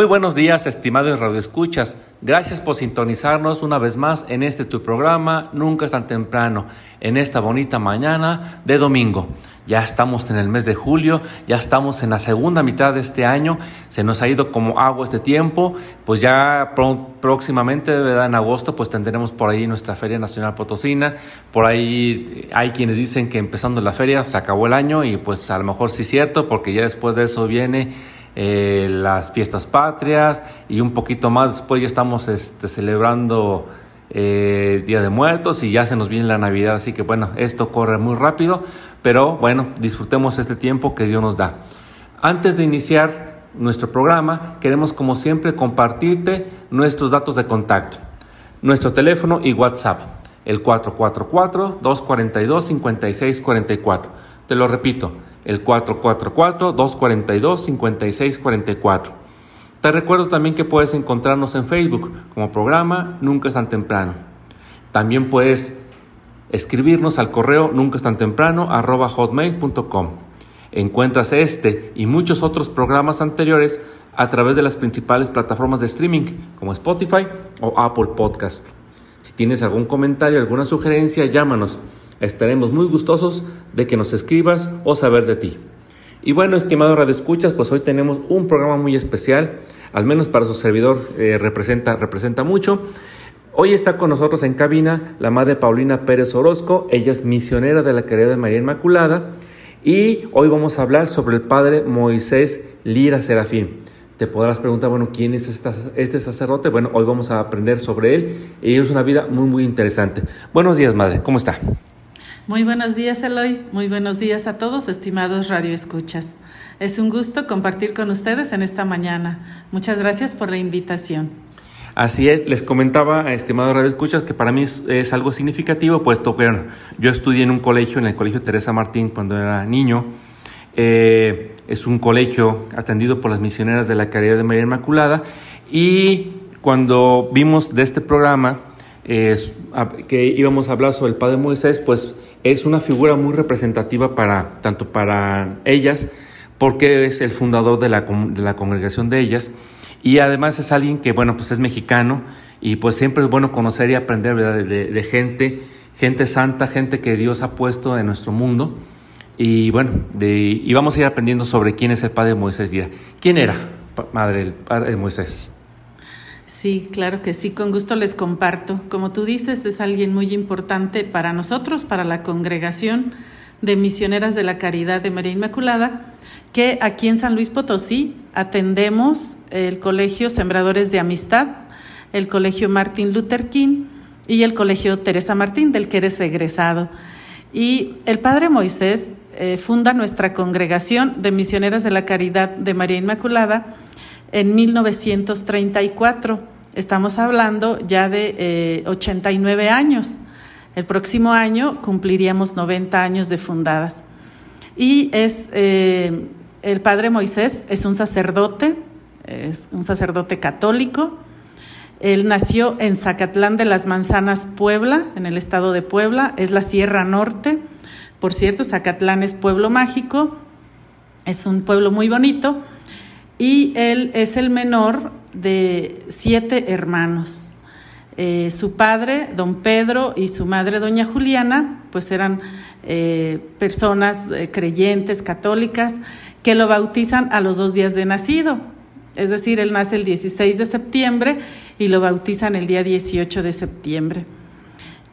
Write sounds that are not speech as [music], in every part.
Muy buenos días, estimados radioescuchas. Gracias por sintonizarnos una vez más en este tu programa Nunca es tan temprano, en esta bonita mañana de domingo. Ya estamos en el mes de julio, ya estamos en la segunda mitad de este año, se nos ha ido como agua este tiempo, pues ya próximamente, ¿verdad? en agosto, pues tendremos por ahí nuestra Feria Nacional Potosina, por ahí hay quienes dicen que empezando la feria se acabó el año y pues a lo mejor sí es cierto, porque ya después de eso viene eh, las fiestas patrias y un poquito más después ya estamos este, celebrando eh, Día de Muertos y ya se nos viene la Navidad, así que bueno, esto corre muy rápido, pero bueno, disfrutemos este tiempo que Dios nos da. Antes de iniciar nuestro programa, queremos como siempre compartirte nuestros datos de contacto, nuestro teléfono y WhatsApp, el 444-242-5644. Te lo repito, el 444-242-5644. Te recuerdo también que puedes encontrarnos en Facebook como programa Nunca es tan temprano. También puedes escribirnos al correo nunca es tan temprano hotmail.com. Encuentras este y muchos otros programas anteriores a través de las principales plataformas de streaming como Spotify o Apple Podcast. Si tienes algún comentario, alguna sugerencia, llámanos. Estaremos muy gustosos de que nos escribas o saber de ti. Y bueno, estimado Radio Escuchas, pues hoy tenemos un programa muy especial, al menos para su servidor eh, representa, representa mucho. Hoy está con nosotros en cabina la madre Paulina Pérez Orozco, ella es misionera de la Caridad de María Inmaculada y hoy vamos a hablar sobre el padre Moisés Lira Serafín. Te podrás preguntar, bueno, ¿quién es este sacerdote? Bueno, hoy vamos a aprender sobre él y es una vida muy, muy interesante. Buenos días, madre, ¿cómo está? Muy buenos días, Eloy. Muy buenos días a todos, estimados radioescuchas. Es un gusto compartir con ustedes en esta mañana. Muchas gracias por la invitación. Así es, les comentaba, estimado Radio Escuchas, que para mí es, algo significativo, puesto que bueno, yo estudié en un colegio, en el Colegio Teresa Martín, cuando era niño. Eh, es un colegio atendido por las misioneras de la Caridad de María Inmaculada. Y cuando vimos de este programa eh, que íbamos a hablar sobre el Padre Moisés, pues es una figura muy representativa para tanto para ellas, porque es el fundador de la, de la congregación de ellas. Y además es alguien que, bueno, pues es mexicano y pues siempre es bueno conocer y aprender. De, de- de gente, gente santa, gente que Dios ha puesto en nuestro mundo. Y bueno, de, y vamos a ir aprendiendo sobre quién es el padre Moisés Díaz. ¿Quién era, madre, el padre Moisés? Sí, claro que sí, con gusto les comparto. Como tú dices, es alguien muy importante para nosotros, para la congregación de misioneras de la Caridad de María Inmaculada, que aquí en San Luis Potosí atendemos el Colegio Sembradores de Amistad, el Colegio Martín Luther King y el Colegio Teresa Martín, del que eres egresado. Y el Padre Moisés eh, funda nuestra congregación de misioneras de la Caridad de María Inmaculada en 1934. Estamos hablando ya de eh, 89 años. El próximo año cumpliríamos 90 años de fundadas. Y es eh, el Padre Moisés es un sacerdote, es un sacerdote católico. Él nació en Zacatlán de las Manzanas, Puebla, en el estado de Puebla, es la Sierra Norte. Por cierto, Zacatlán es pueblo mágico, es un pueblo muy bonito y él es el menor de siete hermanos. eh, su padre, don Pedro, y su madre, doña Juliana, pues eran eh, personas eh, creyentes, católicas, que lo bautizan a los dos días de nacido. Es decir, él nace el 16 de septiembre y lo bautizan el día 18 de septiembre.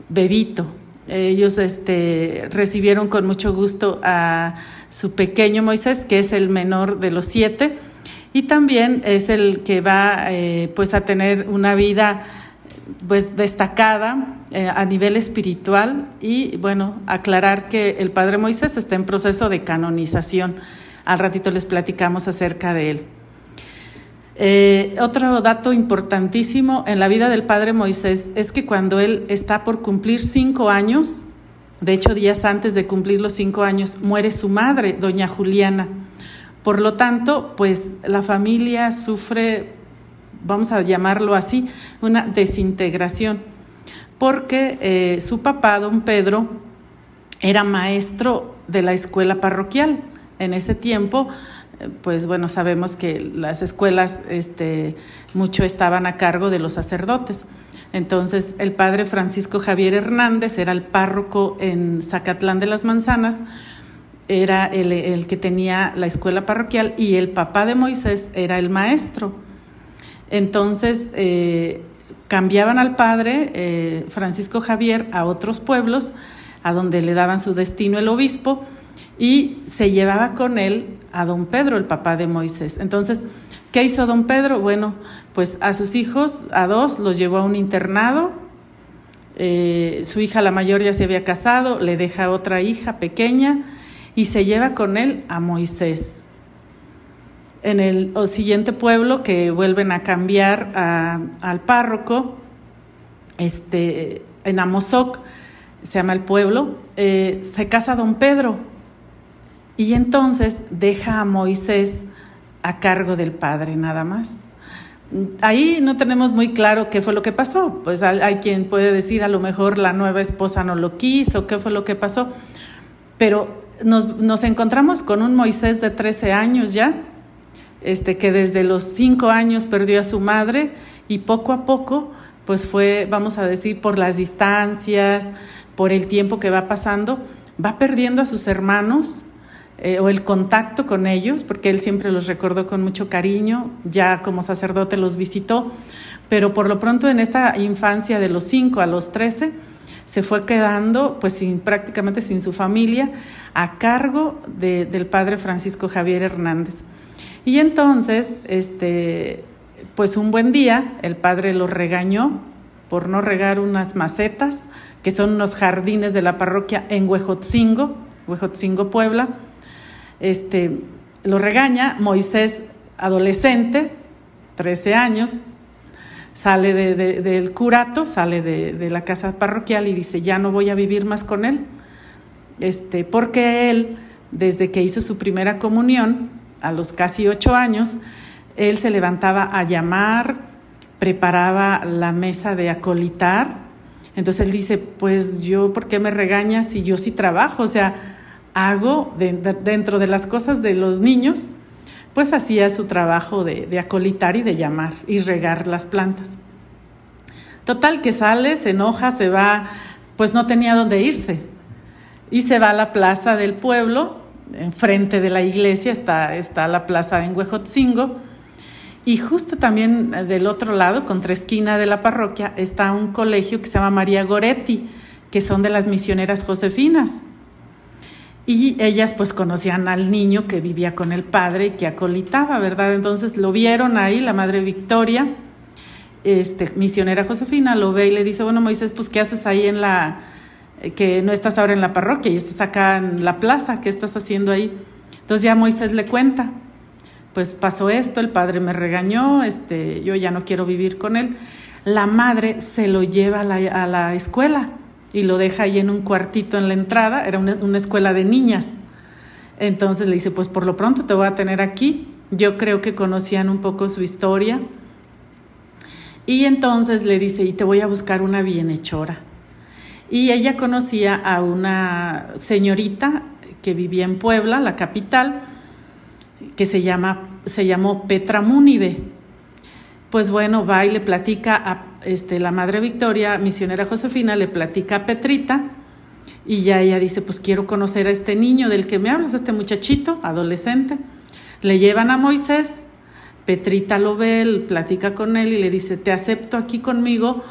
Bebito. Ellos este, recibieron con mucho gusto a su pequeño Moisés, que es el menor de los siete, y también es el que va eh, pues a tener una vida pues destacada eh, a nivel espiritual y bueno, aclarar que el padre Moisés está en proceso de canonización. Al ratito les platicamos acerca de él. Eh, otro dato importantísimo en la vida del padre Moisés es que cuando él está por cumplir cinco años, de hecho días antes de cumplir los cinco años, muere su madre, doña Juliana. Por lo tanto, pues la familia sufre, vamos a llamarlo así, una desintegración, porque eh, su papá, don Pedro, era maestro de la escuela parroquial. En ese tiempo, eh, pues bueno, sabemos que las escuelas este, mucho estaban a cargo de los sacerdotes. Entonces, el padre Francisco Javier Hernández era el párroco en Zacatlán de las Manzanas, era el, que tenía la escuela parroquial y el papá de Moisés era el maestro. Entonces eh, cambiaban al padre eh, Francisco Javier a otros pueblos, a donde le daban su destino el obispo, y se llevaba con él a don Pedro, el papá de Moisés. Entonces, ¿qué hizo don Pedro? Bueno, pues a sus hijos, a dos, los llevó a un internado. Eh, su hija, la mayor, ya se había casado, le deja otra hija pequeña y se lleva con él a Moisés. En el siguiente pueblo que vuelven a cambiar al párroco, este, en Amozoc, se llama el pueblo, eh, se casa don Pedro y entonces deja a Moisés a cargo del padre nada más. Ahí no tenemos muy claro qué fue lo que pasó. Pues hay, quien puede decir a lo mejor la nueva esposa no lo quiso, qué fue lo que pasó. Pero nos, encontramos con un Moisés de 13 años ya, este, que desde los 5 años perdió a su madre y poco a poco, pues fue, vamos a decir, por las distancias, por el tiempo que va pasando, va perdiendo a sus hermanos eh, o el contacto con ellos, porque él siempre los recordó con mucho cariño, ya como sacerdote los visitó, pero por lo pronto en esta infancia de los 5 a los 13, se fue quedando pues prácticamente sin su familia a cargo del padre Francisco Javier Hernández. Y entonces, este, pues un buen día el padre lo regañó por no regar unas macetas, que son unos jardines de la parroquia en Huejotzingo, Huejotzingo, Puebla. Este, lo regaña Moisés, adolescente, 13 años, sale del curato, sale de, la casa parroquial y dice, ya no voy a vivir más con él, este, porque él, desde que hizo su primera comunión, a los casi ocho años, él se levantaba a llamar, preparaba la mesa de acolitar, entonces él dice, pues yo, ¿por qué me regañas si yo sí trabajo? O sea, hago dentro de las cosas de los niños, pues hacía su trabajo de, acolitar y de llamar y regar las plantas. Total que sale, se enoja, se va, pues no tenía dónde irse. Y se va a la plaza del pueblo, enfrente de la iglesia está, está la plaza en Huejotzingo. Y justo también del otro lado, contra esquina de la parroquia, está un colegio que se llama María Goretti, que son de las misioneras josefinas. Y ellas pues conocían al niño que vivía con el padre y que acolitaba, ¿verdad? Entonces lo vieron ahí, la madre Victoria, este, misionera Josefina, lo ve y le dice, bueno Moisés, pues ¿qué haces ahí en la, eh, que no estás ahora en la parroquia y estás acá en la plaza, ¿qué estás haciendo ahí? Entonces ya Moisés le cuenta, pues pasó esto, el padre me regañó, este, yo ya no quiero vivir con él. La madre se lo lleva a la, a la escuela y lo deja ahí en un cuartito en la entrada, era una, escuela de niñas. Entonces le dice, pues por lo pronto te voy a tener aquí. Yo creo que conocían un poco su historia. Y entonces le dice, y te voy a buscar una bienhechora. Y ella conocía a una señorita que vivía en Puebla, la capital, que se, llama, se llamó Petra Múnive. Pues bueno, va y le platica a este, la madre Victoria, misionera Josefina, le platica a Petrita y ya ella dice, pues quiero conocer a este niño del que me hablas, a este muchachito, adolescente. Le llevan a Moisés, Petrita lo ve, platica con él y le dice, te acepto aquí conmigo,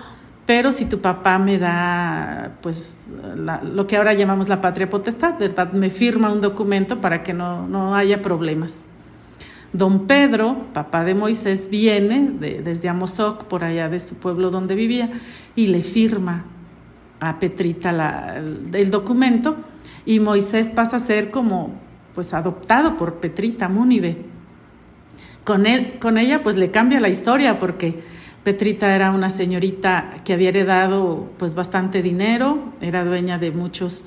pero si tu papá me da, pues, la- lo que ahora llamamos la patria potestad, ¿verdad? Me firma un documento para que no, no haya problemas. Don Pedro, papá de Moisés, viene de- desde Amozoc, por allá de su pueblo donde vivía, y le firma a Petrita el, documento, y Moisés pasa a ser como pues adoptado por Petrita Múnive. Con, él, con ella pues le cambia la historia porque Petrita era una señorita que había heredado pues bastante dinero, era dueña de muchas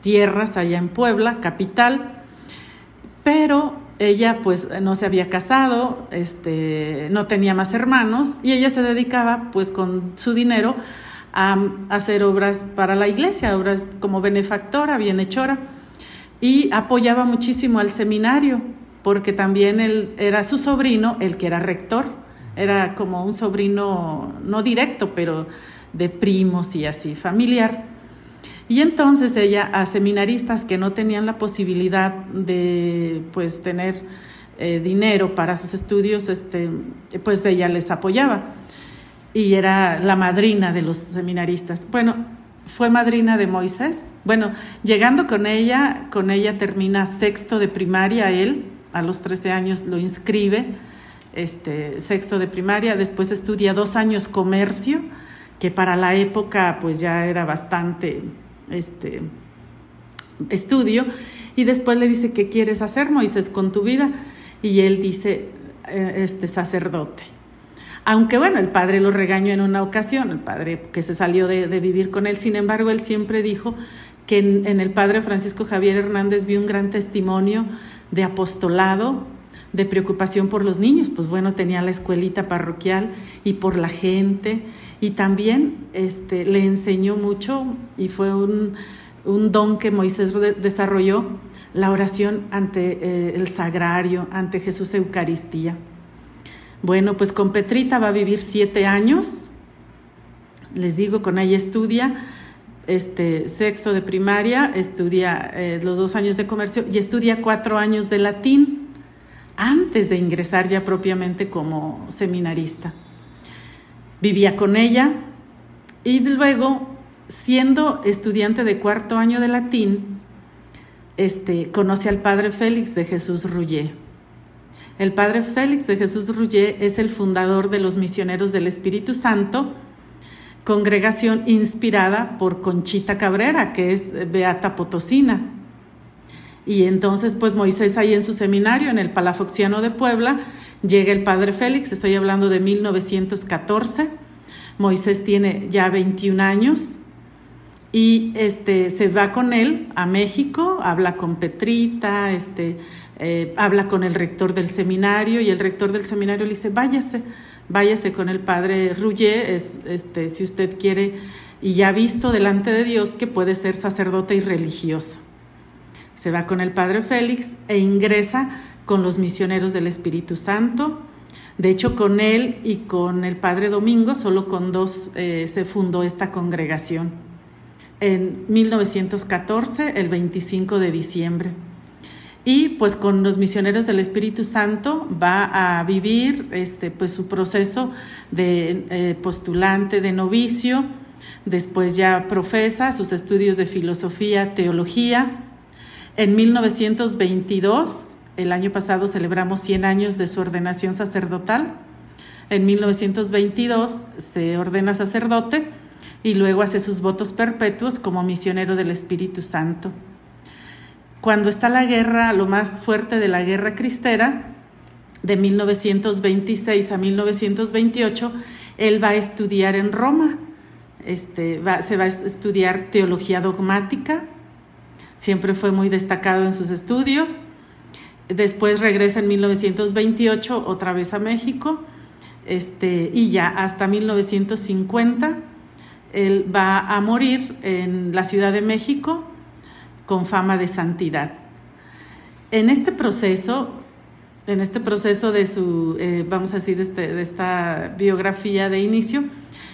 tierras allá en Puebla, capital, pero ella pues no se había casado, este, no tenía más hermanos y ella se dedicaba pues con su dinero a, a hacer obras para la iglesia, obras como benefactora, bienhechora y apoyaba muchísimo al seminario porque también él era su sobrino el que era rector, era como un sobrino no directo, pero de primos y así, familiar. Y entonces ella a seminaristas que no tenían la posibilidad de pues tener eh, dinero para sus estudios, este, pues ella les apoyaba y era la madrina de los seminaristas. Bueno, fue madrina de Moisés. Bueno, llegando con ella, con ella termina sexto de primaria él, a los 13 años lo inscribe, este, sexto de primaria, después estudia dos años comercio, que para la época pues ya era bastante este, estudio, y después le dice, ¿qué quieres hacer, Moisés, con tu vida? Y él dice, eh, este sacerdote. Aunque bueno, el padre lo regañó en una ocasión, el padre que se salió de, vivir con él, sin embargo, él siempre dijo que en, en, el padre Francisco Javier Hernández vio un gran testimonio de apostolado, de preocupación por los niños, pues bueno, tenía la escuelita parroquial y por la gente, y también este, le enseñó mucho y fue un, un don que Moisés de, desarrolló, la oración ante eh, el sagrario, ante Jesús Eucaristía. Bueno, pues con Petrita va a vivir siete años. Les digo, con ella estudia este, sexto de primaria, estudia eh, los dos años de comercio y estudia cuatro años de latín antes de ingresar ya propiamente como seminarista. Vivía con ella y luego, siendo estudiante de cuarto año de latín, este, conoce al padre Félix de Jesús Rullet. El padre Félix de Jesús Rullet es el fundador de los misioneros del Espíritu Santo, congregación inspirada por Conchita Cabrera, que es Beata Potosina. Y entonces, pues Moisés ahí en su seminario, en el Palafoxiano de Puebla, llega el padre Félix, estoy hablando de 1914. Moisés tiene ya 21 años y este, se va con él a México, habla con Petrita, este, eh, habla con el rector del seminario y el rector del seminario le dice, váyase, váyase con el padre Rullet, es, este, si usted quiere, y ya visto delante de Dios que puede ser sacerdote y religioso. Se va con el padre Félix e ingresa con los misioneros del Espíritu Santo. De hecho, con él y con el padre Domingo, solo con dos eh, se fundó esta congregación. En 1914, el 25 de diciembre. Y pues con los misioneros del Espíritu Santo va a vivir este, pues, su proceso de eh, postulante, de novicio. Después ya profesa sus estudios de filosofía, teología. En 1922, el año pasado celebramos 100 años de su ordenación sacerdotal. En 1922 se ordena sacerdote y luego hace sus votos perpetuos como misionero del Espíritu Santo. Cuando está la guerra, lo más fuerte de la guerra cristera, de 1926 a 1928, él va a estudiar en Roma. Este, va, se va a estudiar teología dogmática, siempre fue muy destacado en sus estudios. Después regresa en 1928 otra vez a México este, y ya hasta 1950 él va a morir en la Ciudad de México con fama de santidad. En este proceso en este proceso de su, eh, vamos a decir, este, de esta biografía de inicio,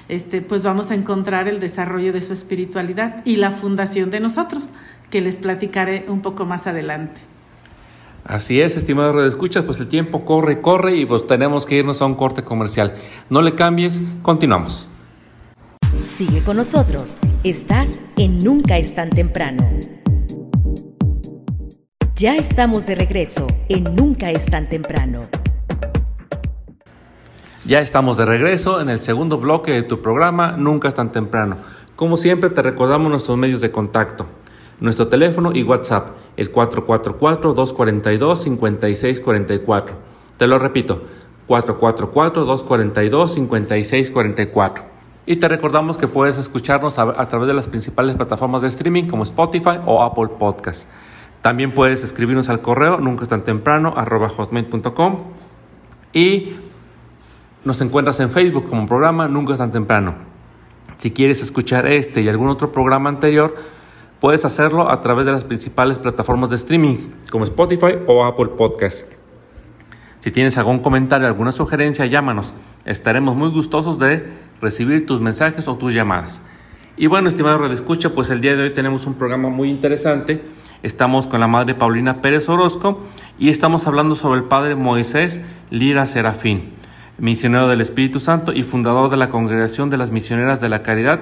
este, pues vamos a encontrar el desarrollo de su espiritualidad y la fundación de nosotros, que les platicaré un poco más adelante. Así es, estimado Red Escuchas, pues el tiempo corre, corre y pues tenemos que irnos a un corte comercial. No le cambies, continuamos. Sigue con nosotros. Estás en Nunca es tan temprano. Ya estamos de regreso en Nunca es tan temprano. Ya estamos de regreso en el segundo bloque de tu programa Nunca es tan temprano. Como siempre te recordamos nuestros medios de contacto. Nuestro teléfono y WhatsApp, el 444-242-5644. Te lo repito, 444-242-5644. Y te recordamos que puedes escucharnos a, través de las principales plataformas de streaming como Spotify o Apple Podcast. También puedes escribirnos al correo nunca es tan temprano hotmail.com y nos encuentras en Facebook como programa Nunca es tan temprano. Si quieres escuchar este y algún otro programa anterior, puedes hacerlo a través de las principales plataformas de streaming como Spotify o Apple Podcast. Si tienes algún comentario, alguna sugerencia, llámanos. Estaremos muy gustosos de recibir tus mensajes o tus llamadas. Y bueno, estimado Radio Escucha, pues el día de hoy tenemos un programa muy interesante. Estamos con la madre Paulina Pérez Orozco y estamos hablando sobre el padre Moisés Lira Serafín, misionero del Espíritu Santo y fundador de la Congregación de las Misioneras de la Caridad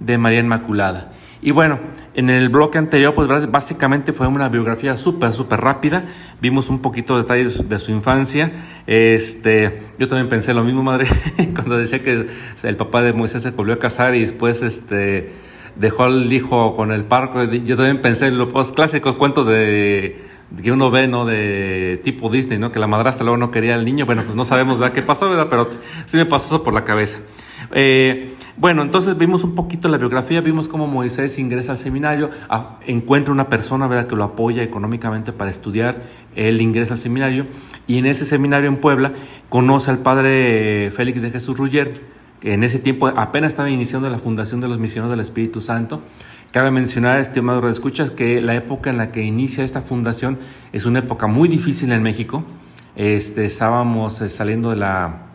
de María Inmaculada. Y bueno, en el bloque anterior, pues básicamente fue una biografía súper, súper rápida. Vimos un poquito de detalles de su infancia. Este, yo también pensé lo mismo, madre, [laughs] cuando decía que el papá de Moisés se volvió a casar y después, este, dejó al hijo con el parco. Yo también pensé en los clásicos cuentos de que uno ve, ¿no? De tipo Disney, ¿no? Que la madrastra luego no quería al niño. Bueno, pues no sabemos qué pasó, ¿verdad? Pero sí me pasó eso por la cabeza. Eh, bueno, entonces vimos un poquito la biografía, vimos cómo Moisés ingresa al seminario, encuentra una persona que lo apoya económicamente para estudiar, él ingresa al seminario y en ese seminario en Puebla conoce al padre Félix de Jesús Rugger, que en ese tiempo apenas estaba iniciando la fundación de los misioneros del Espíritu Santo. Cabe mencionar, estimado de escuchas, que la época en la que inicia esta fundación es una época muy difícil en México. Este, estábamos saliendo de la,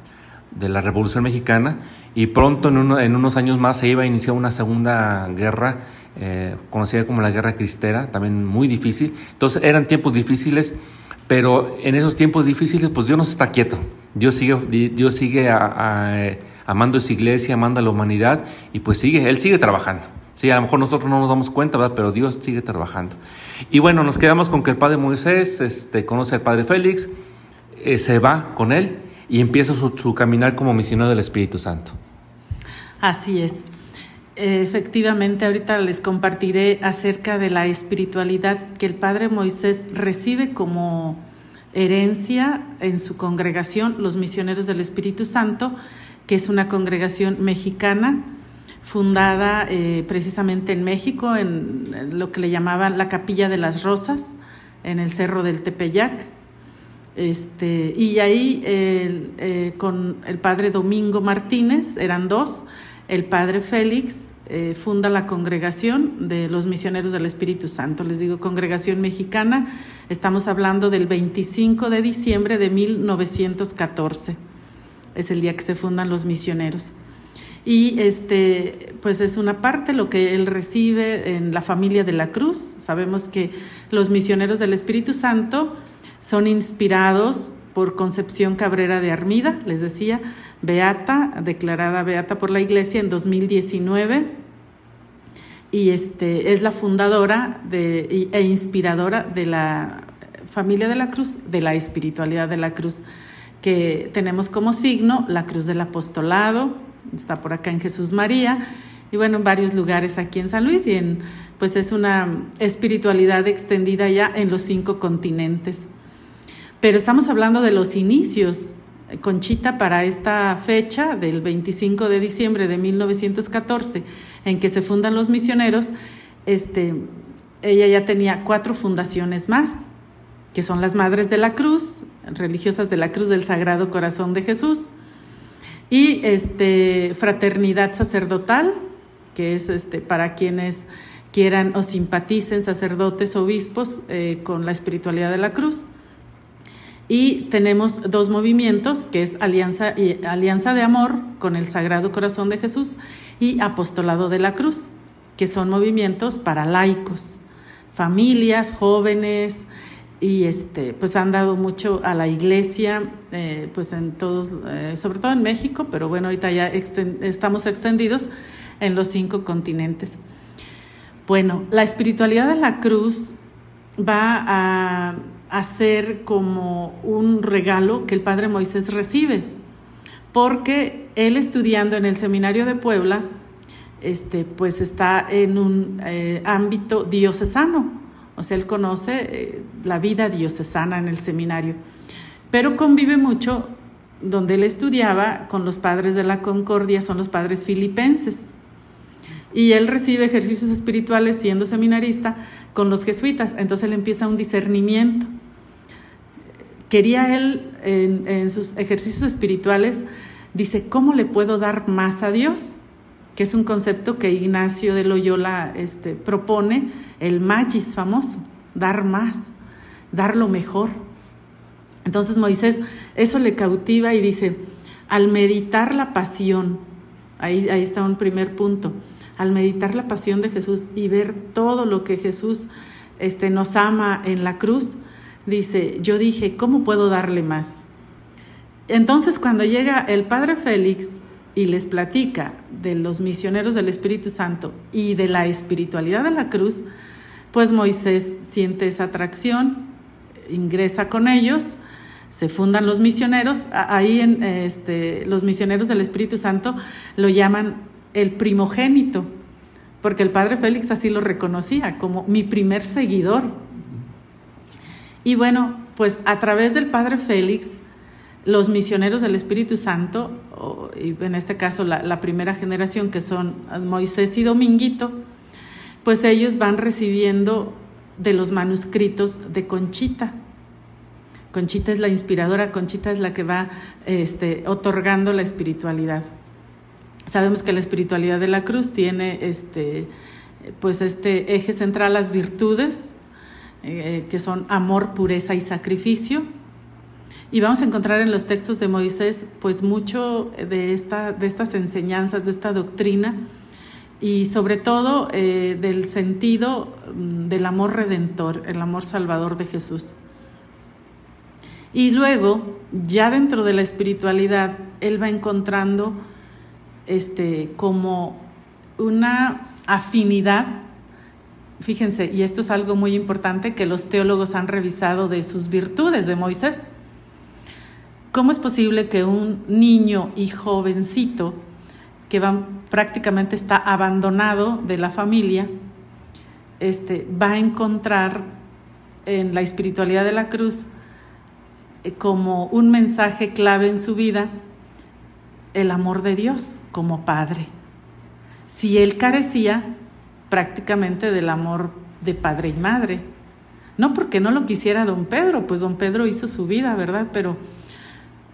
de la Revolución Mexicana y pronto en, uno, en, unos años más se iba a iniciar una segunda guerra eh, conocida como la Guerra Cristera, también muy difícil. Entonces eran tiempos difíciles, pero en esos tiempos difíciles pues Dios no está quieto. Dios sigue, Dios sigue a, a, amando esa iglesia, amando a la humanidad y pues sigue, Él sigue trabajando. Sí, a lo mejor nosotros no nos damos cuenta, ¿verdad? pero Dios sigue trabajando. Y bueno, nos quedamos con que el padre Moisés este, conoce al padre Félix, eh, se va con él y empieza su, caminar como misionero del Espíritu Santo. Así es. Efectivamente, ahorita les compartiré acerca de la espiritualidad que el Padre Moisés recibe como herencia en su congregación, los misioneros del Espíritu Santo, que es una congregación mexicana fundada eh, precisamente en México, en lo que le llamaban la Capilla de las Rosas, en el Cerro del Tepeyac. Este, y ahí eh, con el padre Domingo Martínez, eran dos, el padre Félix eh, funda la congregación de los misioneros del Espíritu Santo, les digo congregación mexicana, estamos hablando del 25 de diciembre de 1914, es el día que se fundan los misioneros. Y este, pues es una parte lo que él recibe en la familia de la cruz. Sabemos que los misioneros del Espíritu Santo son inspirados por Concepción Cabrera de Armida, les decía, beata, declarada beata por la Iglesia en 2019, y este, es la fundadora e inspiradora de la familia de la cruz, de la espiritualidad de la cruz, que tenemos como signo la cruz del apostolado, está por acá en Jesús María, y bueno, en varios lugares aquí en San Luis, y en, pues es una espiritualidad extendida ya en los cinco continentes. Pero estamos hablando de los inicios. Conchita para esta fecha del 25 de diciembre de 1914, en que se fundan los misioneros, este, ella ya tenía cuatro fundaciones más, que son las Madres de la Cruz, religiosas de la Cruz del Sagrado Corazón de Jesús, y este, Fraternidad Sacerdotal, que es este, para quienes quieran o simpaticen, sacerdotes, obispos, eh, con la espiritualidad de la cruz Y tenemos dos movimientos, que es Alianza, y- Alianza de Amor con el Sagrado Corazón de Jesús y Apostolado de la Cruz, que son movimientos para laicos, familias, jóvenes, y este, pues han dado mucho a la iglesia, eh, pues en todos, eh, sobre todo en México, pero bueno, ahorita ya estamos extendidos en los cinco continentes. Bueno, la espiritualidad de la cruz va a, a ser como un regalo que el Padre Moisés recibe, porque él estudiando en el seminario de Puebla, este, pues está en un eh, ámbito diocesano, o sea, él conoce eh, la vida diocesana en el seminario, pero convive mucho donde él estudiaba con los padres de la Concordia, son los padres filipenses. Y él recibe ejercicios espirituales siendo seminarista con los jesuitas. Entonces él empieza un discernimiento. Quería él en, sus ejercicios espirituales, dice, ¿cómo le puedo dar más a Dios? Que es un concepto que Ignacio de Loyola este, propone, el magis famoso, dar más, dar lo mejor. Entonces Moisés eso le cautiva y dice, al meditar la pasión, ahí, ahí está un primer punto, al meditar la pasión de Jesús y ver todo lo que Jesús este, nos ama en la cruz, dice, yo dije, ¿cómo puedo darle más? Entonces cuando llega el padre Félix y les platica de los misioneros del Espíritu Santo y de la espiritualidad de la cruz, pues Moisés siente esa atracción, ingresa con ellos, se fundan los misioneros, ahí en este, los misioneros del Espíritu Santo lo llaman el primogénito, porque el padre Félix así lo reconocía como mi primer seguidor. Y bueno, pues a través del padre Félix, los misioneros del Espíritu Santo, y en este caso la, la primera generación que son Moisés y Dominguito, pues ellos van recibiendo de los manuscritos de Conchita. Conchita es la inspiradora, Conchita es la que va este, otorgando la espiritualidad. Sabemos que la espiritualidad de la cruz tiene este, pues este eje central, las virtudes, eh, que son amor, pureza y sacrificio. Y vamos a encontrar en los textos de Moisés pues mucho de, esta, de estas enseñanzas, de esta doctrina y sobre todo eh, del sentido mm, del amor redentor, el amor salvador de Jesús. Y luego, ya dentro de la espiritualidad, él va encontrando este, como una afinidad, fíjense, y esto es algo muy importante que los teólogos han revisado de sus virtudes de Moisés. ¿Cómo es posible que un niño y jovencito que prácticamente está abandonado de la familia, este, va a encontrar en la espiritualidad de la cruz eh, como un mensaje clave en su vida el amor de Dios como padre. Si él carecía prácticamente del amor de padre y madre, no porque no lo quisiera don Pedro, pues don Pedro hizo su vida, ¿verdad? Pero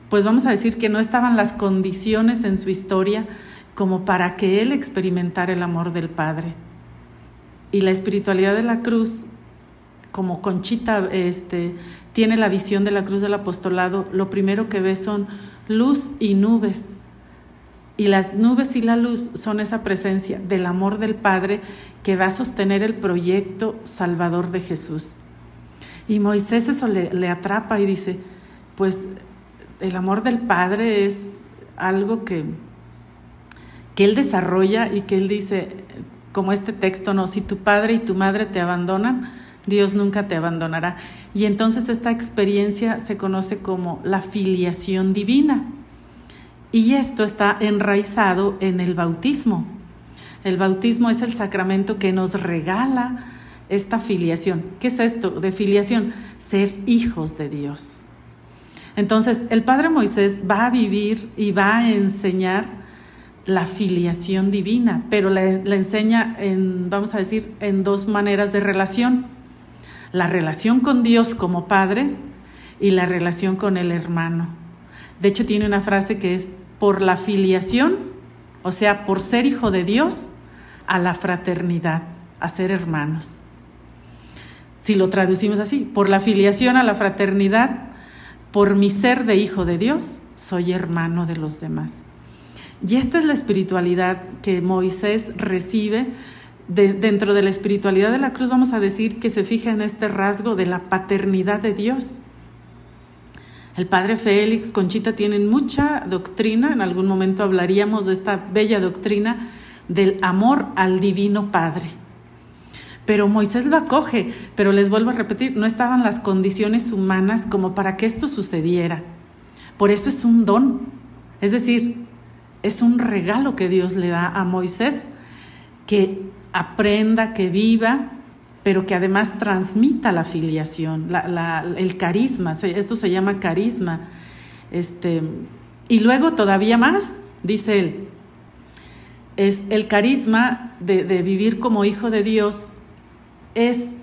pues vamos a decir que no estaban las condiciones en su historia como para que él experimentara el amor del Padre. Y la espiritualidad de la cruz, como Conchita este, tiene la visión de la cruz del apostolado, lo primero que ve son luz y nubes. Y las nubes y la luz son esa presencia del amor del Padre que va a sostener el proyecto salvador de Jesús. Y Moisés eso le, atrapa y dice, pues el amor del Padre es algo que, que Él desarrolla y que Él dice, como este texto, no, si tu padre y tu madre te abandonan, Dios nunca te abandonará. Y entonces esta experiencia se conoce como la filiación divina. Y esto está enraizado en el bautismo. El bautismo es el sacramento que nos regala esta filiación. ¿Qué es esto de filiación? Ser hijos de Dios. Entonces, el Padre Moisés va a vivir y va a enseñar la filiación divina, pero la, enseña en, vamos a decir, en dos maneras de relación. La relación con Dios como Padre y la relación con el hermano. De hecho, tiene una frase que es por la filiación, o sea, por ser hijo de Dios, a la fraternidad, a ser hermanos. Si lo traducimos así, por la filiación a la fraternidad, por mi ser de hijo de Dios, soy hermano de los demás. Y esta es la espiritualidad que Moisés recibe. De- dentro de la espiritualidad de la cruz vamos a decir que se fija en este rasgo de la paternidad de Dios. El padre Félix, Conchita tienen mucha doctrina, en algún momento hablaríamos de esta bella doctrina del amor al divino Padre. Pero Moisés lo acoge, pero les vuelvo a repetir, no estaban las condiciones humanas como para que esto sucediera. Por eso es un don, es decir, es un regalo que Dios le da a Moisés, que aprenda, que viva, pero que además transmita la filiación, la- la- el carisma, esto se llama carisma. Este, y luego todavía más, dice él, es el carisma de, vivir como hijo de Dios es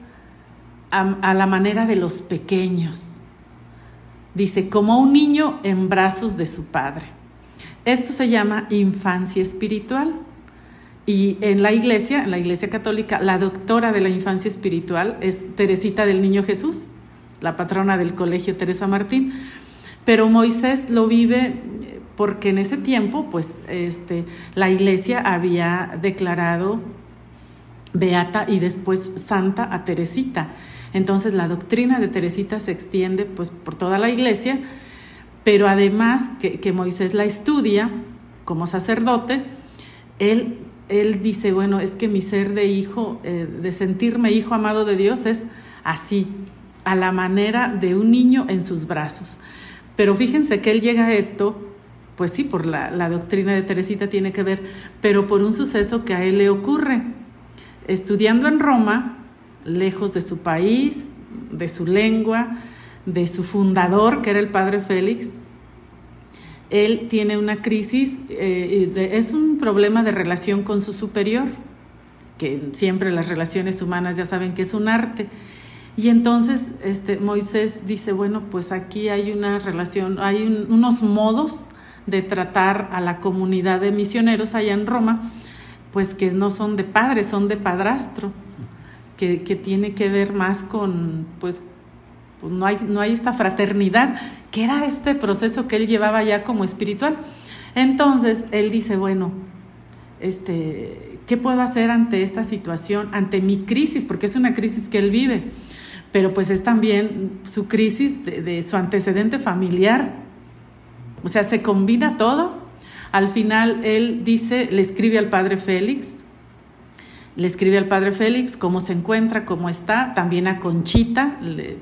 a la manera de los pequeños. Dice, como un niño en brazos de su padre. Esto se llama infancia espiritual. Y en la iglesia, en la iglesia católica, la doctora de la infancia espiritual es Teresita del Niño Jesús, la patrona del colegio Teresa Martín. Pero Moisés lo vive eh, porque en ese tiempo, pues, este, la iglesia había declarado beata y después santa a Teresita. Entonces la doctrina de Teresita se extiende pues por toda la iglesia, pero además que, que Moisés la estudia como sacerdote, él, él dice, bueno, es que mi ser de hijo, eh, de sentirme hijo amado de Dios es así, a la manera de un niño en sus brazos. Pero fíjense que él llega a esto, pues sí, por la, la doctrina de Teresita tiene que ver, pero por un suceso que a él le ocurre. Estudiando en Roma, lejos de su país, de su lengua, de su fundador, que era el padre Félix, él tiene una crisis, eh, es un problema de relación con su superior, que siempre las relaciones humanas ya saben que es un arte. Y entonces este, Moisés dice, bueno, pues aquí hay una relación, hay un- unos modos de tratar a la comunidad de misioneros allá en Roma, pues que no son de padre, son de padrastro, que, que tiene que ver más con, pues, pues no hay, no hay esta fraternidad, que era este proceso que él llevaba ya como espiritual. Entonces él dice, bueno, este, ¿qué puedo hacer ante esta situación, ante mi crisis? Porque es una crisis que él vive, pero pues es también su crisis de, de su antecedente familiar. O sea, se combina todo. Al final él dice, le escribe al padre Félix, le escribe al padre Félix cómo se encuentra, cómo está, también a Conchita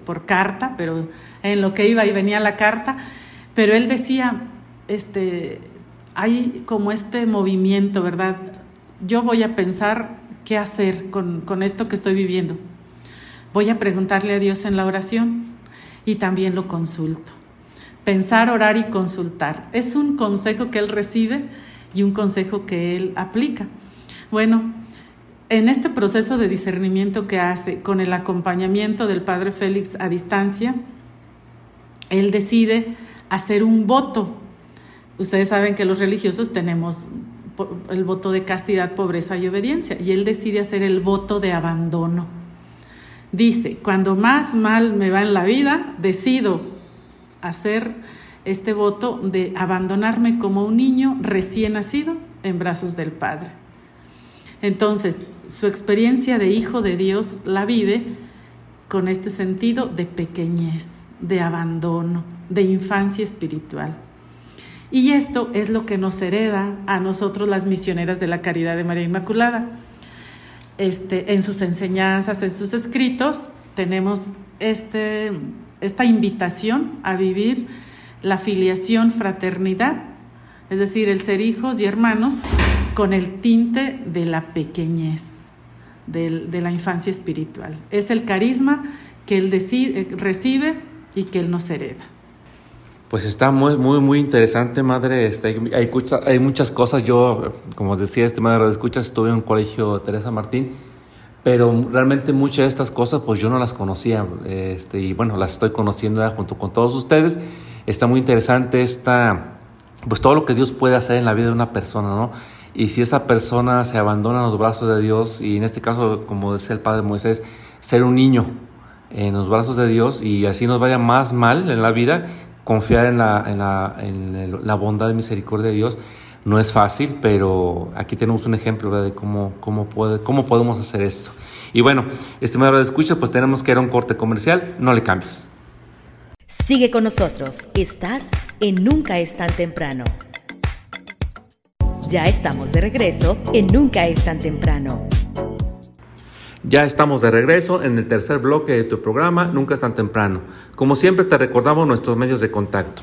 por carta, pero en lo que iba y venía la carta, pero él decía, este, hay como este movimiento, ¿verdad? Yo voy a pensar qué hacer con, con esto que estoy viviendo. Voy a preguntarle a Dios en la oración y también lo consulto. Pensar, orar y consultar. Es un consejo que él recibe y un consejo que él aplica. Bueno, en este proceso de discernimiento que hace con el acompañamiento del padre Félix a distancia, él decide hacer un voto. Ustedes saben que los religiosos tenemos el voto de castidad, pobreza y obediencia, y él decide hacer el voto de abandono. Dice, cuando más mal me va en la vida, decido hacer este voto de abandonarme como un niño recién nacido en brazos del Padre. Entonces, su experiencia de hijo de Dios la vive con este sentido de pequeñez, de abandono, de infancia espiritual. Y esto es lo que nos hereda a nosotros las misioneras de la Caridad de María Inmaculada. Este, en sus enseñanzas, en sus escritos, tenemos este, esta invitación a vivir la filiación fraternidad, es decir, el ser hijos y hermanos con el tinte de la pequeñez, de, la infancia espiritual. Es el carisma que él decide- recibe y que él nos hereda. Pues está muy, muy, muy interesante, madre. Este, hay, muchas cosas. Yo, como decía este madre, escuchas, estuve en un colegio Teresa Martín, pero realmente muchas de estas cosas, pues yo no las conocía. Este, y bueno, las estoy conociendo junto con todos ustedes. Está muy interesante esta, pues todo lo que Dios puede hacer en la vida de una persona, ¿no? Y si esa persona se abandona en los brazos de Dios, y en este caso, como decía el padre Moisés, ser un niño en los brazos de Dios y así nos vaya más mal en la vida, confiar en la, en la, en la bondad y misericordia de Dios no es fácil, pero aquí tenemos un ejemplo de cómo, cómo, puede, cómo podemos hacer esto. Y bueno, estimado de escucha, pues tenemos que ir a un corte comercial, no le cambies. Sigue con nosotros. Estás en Nunca es tan temprano. Ya estamos de regreso en Nunca es tan temprano. Ya estamos de regreso en el tercer bloque de tu programa, Nunca es tan temprano. Como siempre te recordamos nuestros medios de contacto.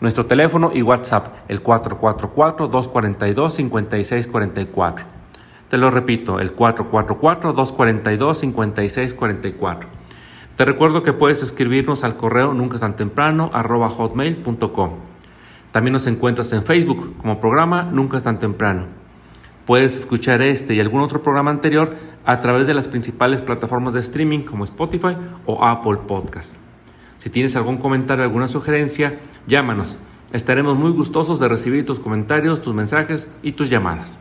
Nuestro teléfono y WhatsApp, el 444-242-5644. Te lo repito, el 444-242-5644. Te recuerdo que puedes escribirnos al correo nunca tan temprano hotmail.com. También nos encuentras en Facebook como programa Nunca es tan temprano. Puedes escuchar este y algún otro programa anterior a través de las principales plataformas de streaming como Spotify o Apple Podcast. Si tienes algún comentario, alguna sugerencia, llámanos. Estaremos muy gustosos de recibir tus comentarios, tus mensajes y tus llamadas.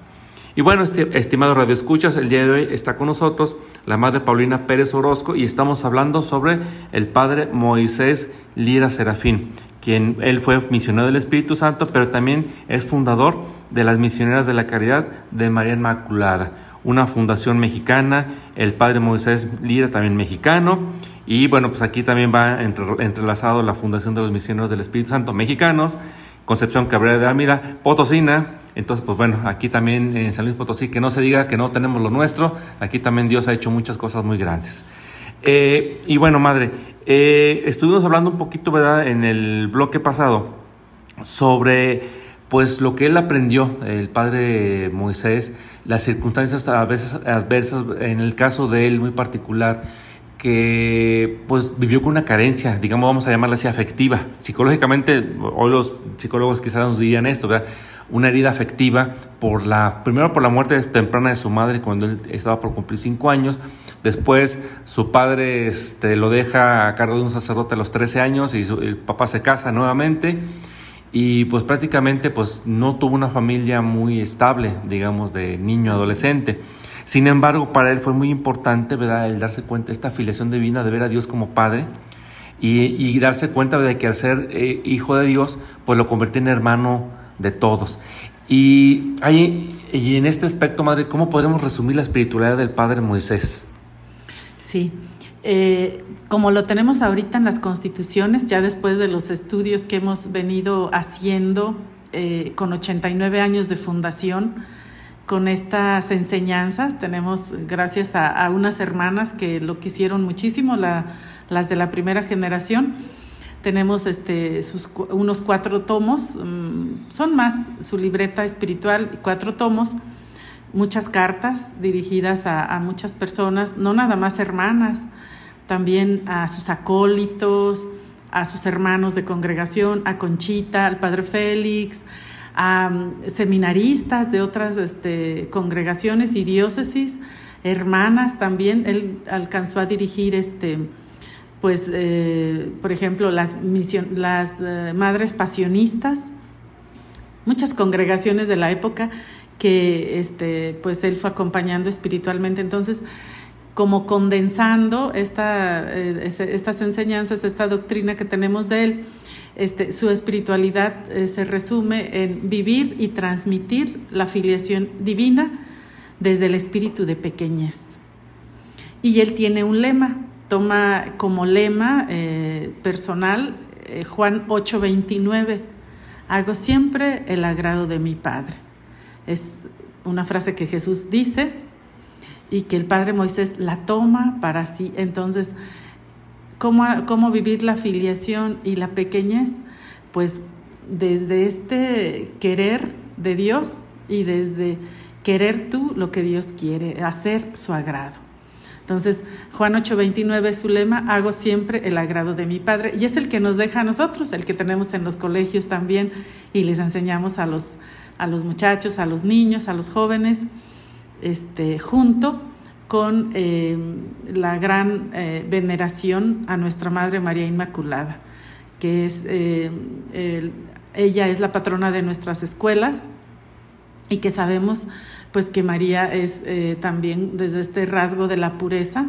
Y bueno, este, estimado Radio Escuchas, el día de hoy está con nosotros la madre Paulina Pérez Orozco y estamos hablando sobre el padre Moisés Lira Serafín, quien él fue misionero del Espíritu Santo, pero también es fundador de las Misioneras de la Caridad de María Inmaculada, una fundación mexicana, el padre Moisés Lira también mexicano, y bueno, pues aquí también va entre- entrelazado la Fundación de los Misioneros del Espíritu Santo mexicanos, Concepción Cabrera de Ármida, Potosina. Entonces, pues bueno, aquí también en San Luis Potosí, que no se diga que no tenemos lo nuestro, aquí también Dios ha hecho muchas cosas muy grandes. Eh, y bueno, madre, eh, estuvimos hablando un poquito, ¿verdad?, en el bloque pasado sobre pues lo que él aprendió, el padre Moisés, las circunstancias a veces adversas, en el caso de él muy particular, que pues vivió con una carencia, digamos, vamos a llamarla así, afectiva. Psicológicamente, hoy los psicólogos quizás nos dirían esto, ¿verdad? Una herida afectiva por la, primero por la muerte temprana de su madre cuando él estaba por cumplir cinco años, después su padre este, lo deja a cargo de un sacerdote a los 13 años y su- el papá se casa nuevamente y pues prácticamente pues no tuvo una familia muy estable, digamos, de niño adolescente. Sin embargo, para él fue muy importante, ¿verdad?, el darse cuenta esta afiliación divina, de ver a Dios como Padre y, darse cuenta de que al ser eh, hijo de Dios, pues lo convirtió en hermano de todos. Y, ahí, y en este aspecto, Madre, ¿cómo podemos resumir la espiritualidad del Padre Moisés? Sí. Eh, como lo tenemos ahorita en las constituciones, ya después de los estudios que hemos venido haciendo eh, con 89 años de fundación, con estas enseñanzas, tenemos gracias a, unas hermanas que lo quisieron muchísimo, la- las de la primera generación, tenemos este, sus, unos cuatro tomos, mm, son más, su libreta espiritual, cuatro tomos, muchas cartas dirigidas a, a muchas personas, no nada más hermanas, también a sus acólitos, a sus hermanos de congregación, a Conchita, al Padre Félix, a mm, seminaristas de otras este, congregaciones y diócesis, hermanas también. Él alcanzó a dirigir este, pues, eh, por ejemplo, las, mision- las eh, madres pasionistas, muchas congregaciones de la época que este, pues él fue acompañando espiritualmente. Entonces, como condensando esta, eh, estas enseñanzas, esta doctrina que tenemos de él, este, su espiritualidad se resume en vivir y transmitir la filiación divina desde el espíritu de pequeñez. Y él tiene un lema, toma como lema eh, personal eh, Juan 8:29, hago siempre el agrado de mi Padre. Es una frase que Jesús dice y que el Padre Moisés la toma para sí. Entonces, ¿cómo, cómo vivir la filiación y la pequeñez? Pues desde este querer de Dios y desde querer tú lo que Dios quiere, hacer su agrado. Entonces, Juan 8:29 es su lema, hago siempre el agrado de mi Padre. Y es el que nos deja a nosotros, el que tenemos en los colegios también y les enseñamos a los, a los muchachos, a los niños, a los jóvenes, este, junto con eh, la gran eh, veneración a nuestra Madre María Inmaculada, que es, el- ella es la patrona de nuestras escuelas y que sabemos pues que María es eh, también desde este rasgo de la pureza,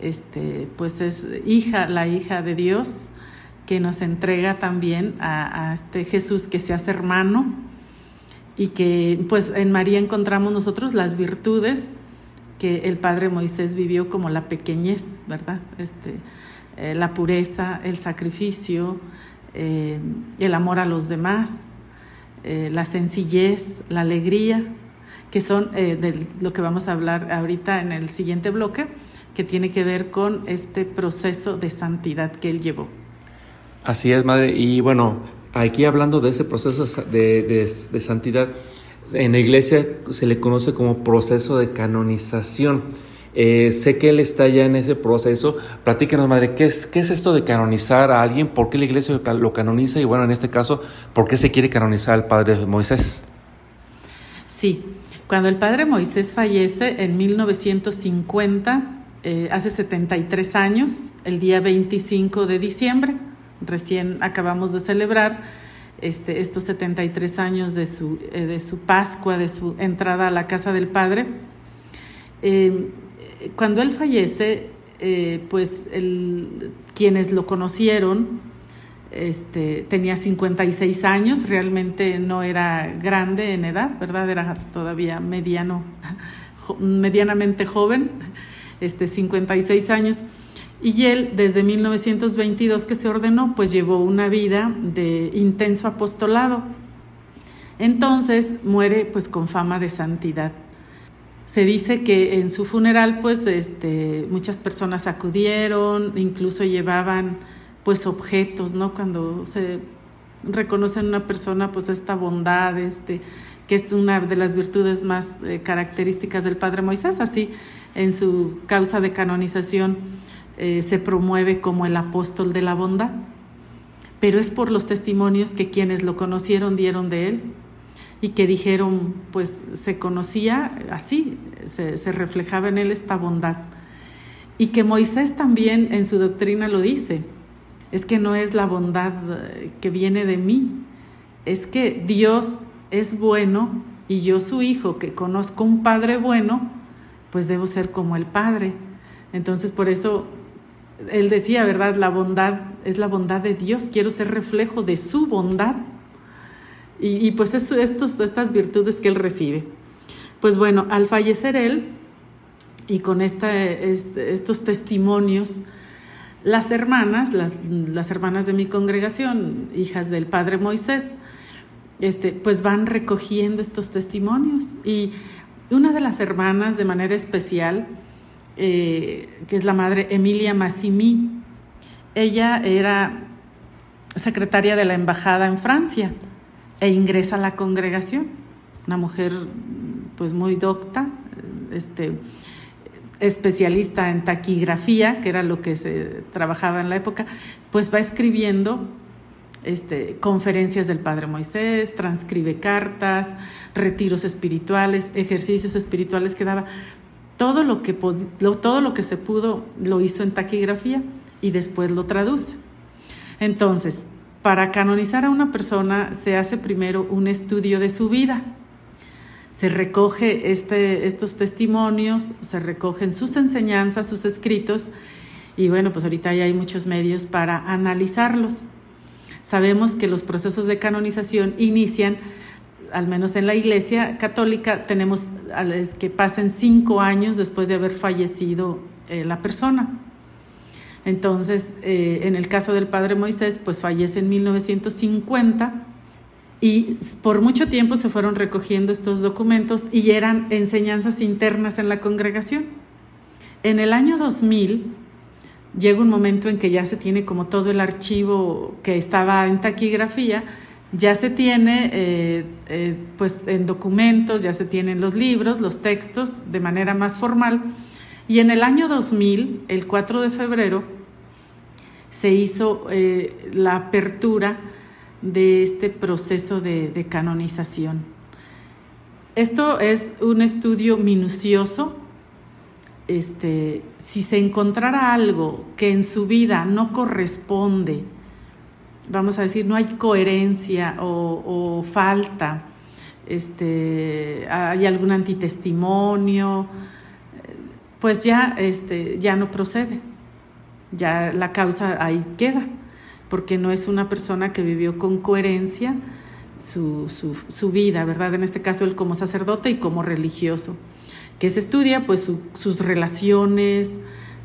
este, pues es hija, la hija de Dios, que nos entrega también a, este Jesús que se hace hermano y que pues en María encontramos nosotros las virtudes que el Padre Moisés vivió como la pequeñez, ¿verdad? Este, eh, la pureza, el sacrificio, eh, el amor a los demás, la sencillez, la alegría, que son eh, de lo que vamos a hablar ahorita en el siguiente bloque, que tiene que ver con este proceso de santidad que él llevó. Así es, madre. Y bueno, aquí hablando de ese proceso de, de, de santidad, en la iglesia se le conoce como proceso de canonización. Eh, sé que él está ya en ese proceso. Platícanos, madre, ¿qué es, ¿qué es esto de canonizar a alguien? ¿Por qué la iglesia lo canoniza? Y bueno, en este caso, ¿por qué se quiere canonizar al padre Moisés? Sí, cuando el padre Moisés fallece en 1950, eh, hace 73 años, el día 25 de diciembre, recién acabamos de celebrar este, estos 73 años de su, eh, de su Pascua, de su entrada a la casa del Padre. Eh, cuando él fallece, eh, pues quienes lo conocieron, este, tenía 56 años, realmente no era grande en edad, ¿verdad? Era todavía mediano, [laughs] medianamente joven, este, 56 años. Y él, desde 1922 que se ordenó, pues llevó una vida de intenso apostolado. Entonces muere pues con fama de santidad. Se dice que en su funeral pues este, muchas personas acudieron, incluso llevaban pues objetos, ¿no? Cuando se reconoce en una persona pues esta bondad, este, que es una de las virtudes más eh, características del Padre Moisés, así en su causa de canonización eh, se promueve como el apóstol de la bondad, pero es por los testimonios que quienes lo conocieron dieron de él y que dijeron, pues se conocía así, se, se reflejaba en él esta bondad. Y que Moisés también en su doctrina lo dice, es que no es la bondad eh, que viene de mí, es que Dios es bueno y yo su hijo, que conozco un padre bueno, pues debo ser como el padre. Entonces por eso él decía, ¿verdad? La bondad es la bondad de Dios, quiero ser reflejo de su bondad. Y, pues es, estos, estas virtudes que él recibe. Pues bueno, al fallecer él, y con esta, este, estos testimonios, las hermanas, las, las, hermanas de mi congregación, hijas del Padre Moisés, este, pues van recogiendo estos testimonios. Y una de las hermanas, de manera especial, eh, que es la madre Emilia Massimi, ella era secretaria de la embajada en Francia e ingresa a la congregación, una mujer pues muy docta, este, especialista en taquigrafía, que era lo que se trabajaba en la época, pues va escribiendo este, conferencias del Padre Moisés, transcribe cartas, retiros espirituales, ejercicios espirituales que daba. Todo lo que, todo lo que se pudo lo hizo en taquigrafía y después lo traduce. Entonces, para canonizar a una persona se hace primero un estudio de su vida. Se recoge este, estos testimonios, se recogen sus enseñanzas, sus escritos, y bueno, pues ahorita ya hay muchos medios para analizarlos. Sabemos que los procesos de canonización inician, al menos en la Iglesia Católica, tenemos que pasen cinco años después de haber fallecido eh, la persona. Entonces, eh, en el caso del padre Moisés, pues fallece en 1950 y por mucho tiempo se fueron recogiendo estos documentos y eran enseñanzas internas en la congregación. En el año 2000 llega un momento en que ya se tiene como todo el archivo que estaba en taquigrafía, ya se tiene eh, eh, pues en documentos, ya se tienen los libros, los textos de manera más formal y en el año 2000, el 4 de febrero, se hizo eh, la apertura de este proceso de, canonización. Esto es un estudio minucioso. Este, si se encontrara algo que en su vida no corresponde, vamos a decir, no hay coherencia o, o falta, este, hay algún antitestimonio, pues ya, este, ya no procede, ya la causa ahí queda. Porque no es una persona que vivió con coherencia su, su, su vida, ¿verdad? En este caso él como sacerdote y como religioso, que se estudia pues su, sus relaciones,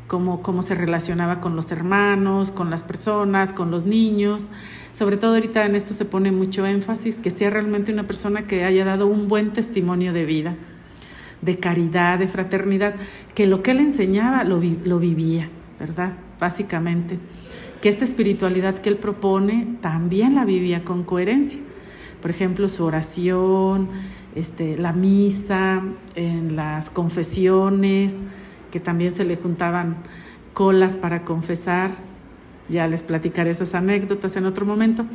cómo, cómo se relacionaba con los hermanos, con las personas, con los niños. Sobre todo ahorita en esto se pone mucho énfasis, que sea realmente una persona que haya dado un buen testimonio de vida, de caridad, de fraternidad, que lo que él enseñaba lo, lo vivía, ¿verdad? Básicamente. Que esta espiritualidad que él propone también la vivía con coherencia. Por ejemplo, su oración, este, la misa, en las confesiones, que también se le juntaban colas para confesar. Ya les platicaré esas anécdotas en otro momento.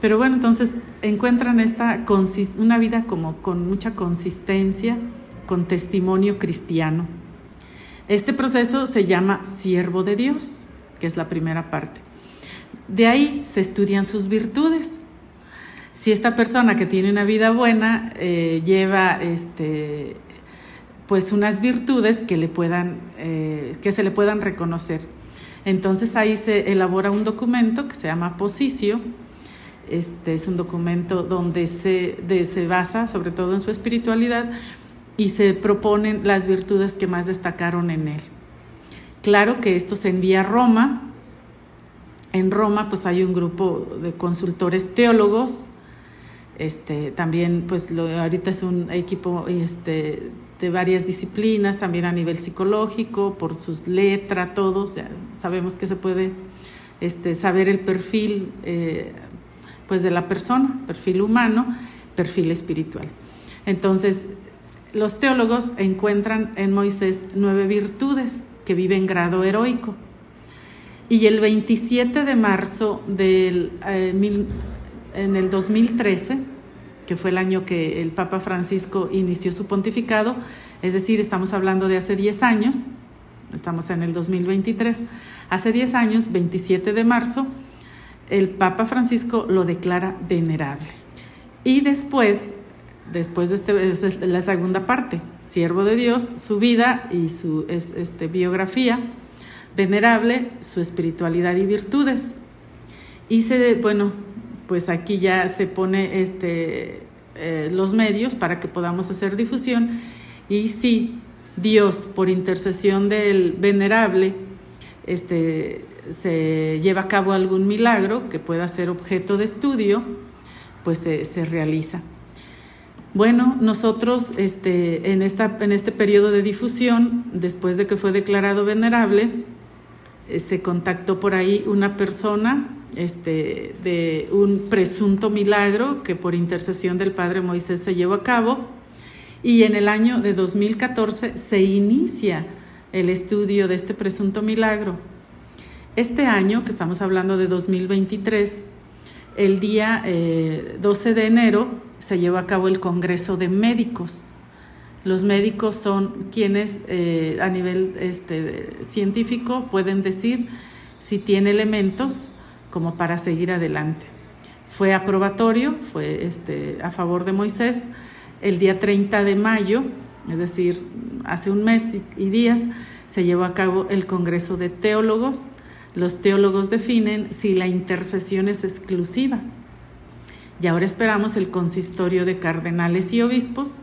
Pero bueno, entonces encuentran esta una vida como con mucha consistencia, con testimonio cristiano. Este proceso se llama siervo de Dios, que es la primera parte. De ahí se estudian sus virtudes. Si esta persona que tiene una vida buena eh, lleva este, pues unas virtudes que, le puedan, eh, que se le puedan reconocer. Entonces ahí se elabora un documento que se llama Posicio. Este es un documento donde se, de, se basa sobre todo en su espiritualidad y se proponen las virtudes que más destacaron en él. Claro que esto se envía a Roma. En Roma pues hay un grupo de consultores teólogos. Este, también pues lo, ahorita es un equipo este, de varias disciplinas, también a nivel psicológico, por sus letras, todos, sabemos que se puede este, saber el perfil eh, pues de la persona, perfil humano, perfil espiritual. Entonces, los teólogos encuentran en Moisés nueve virtudes que vive en grado heroico. Y el 27 de marzo del, eh, mil, en el 2013, que fue el año que el Papa Francisco inició su pontificado, es decir, estamos hablando de hace 10 años, estamos en el 2023, hace 10 años, 27 de marzo, el Papa Francisco lo declara venerable. Y después, después de este, es la segunda parte, siervo de Dios, su vida y su este, biografía, venerable, su espiritualidad y virtudes. Y se, bueno, pues aquí ya se pone este, eh, los medios para que podamos hacer difusión. Y si Dios, por intercesión del venerable, este, se lleva a cabo algún milagro que pueda ser objeto de estudio, pues se, realiza. Bueno, nosotros este, en, esta, en este periodo de difusión, después de que fue declarado venerable, se contactó por ahí una persona este, de un presunto milagro que por intercesión del Padre Moisés se llevó a cabo y en el año de 2014 se inicia el estudio de este presunto milagro. Este año, que estamos hablando de 2023, el día eh, 12 de enero se llevó a cabo el Congreso de Médicos. Los médicos son quienes eh, a nivel este, científico pueden decir si tiene elementos como para seguir adelante. Fue aprobatorio, fue este, a favor de Moisés. El día 30 de mayo, es decir, hace un mes y días, se llevó a cabo el Congreso de Teólogos. Los teólogos definen si la intercesión es exclusiva. Y ahora esperamos el consistorio de cardenales y obispos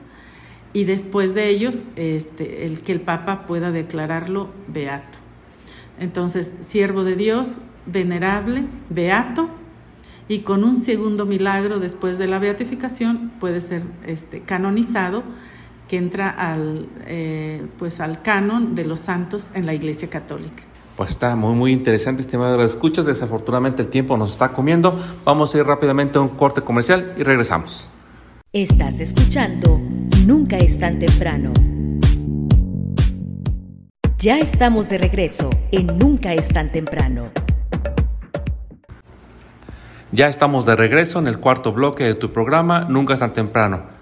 y después de ellos este, el que el Papa pueda declararlo beato. Entonces, siervo de Dios, venerable, beato, y con un segundo milagro después de la beatificación puede ser este, canonizado, que entra al, eh, pues al canon de los santos en la Iglesia Católica. Pues está muy, muy interesante, estimado de las escuchas. Desafortunadamente el tiempo nos está comiendo. Vamos a ir rápidamente a un corte comercial y regresamos. Estás escuchando Nunca es tan temprano. Ya estamos de regreso en Nunca es tan temprano. Ya estamos de regreso en el cuarto bloque de tu programa Nunca es tan temprano.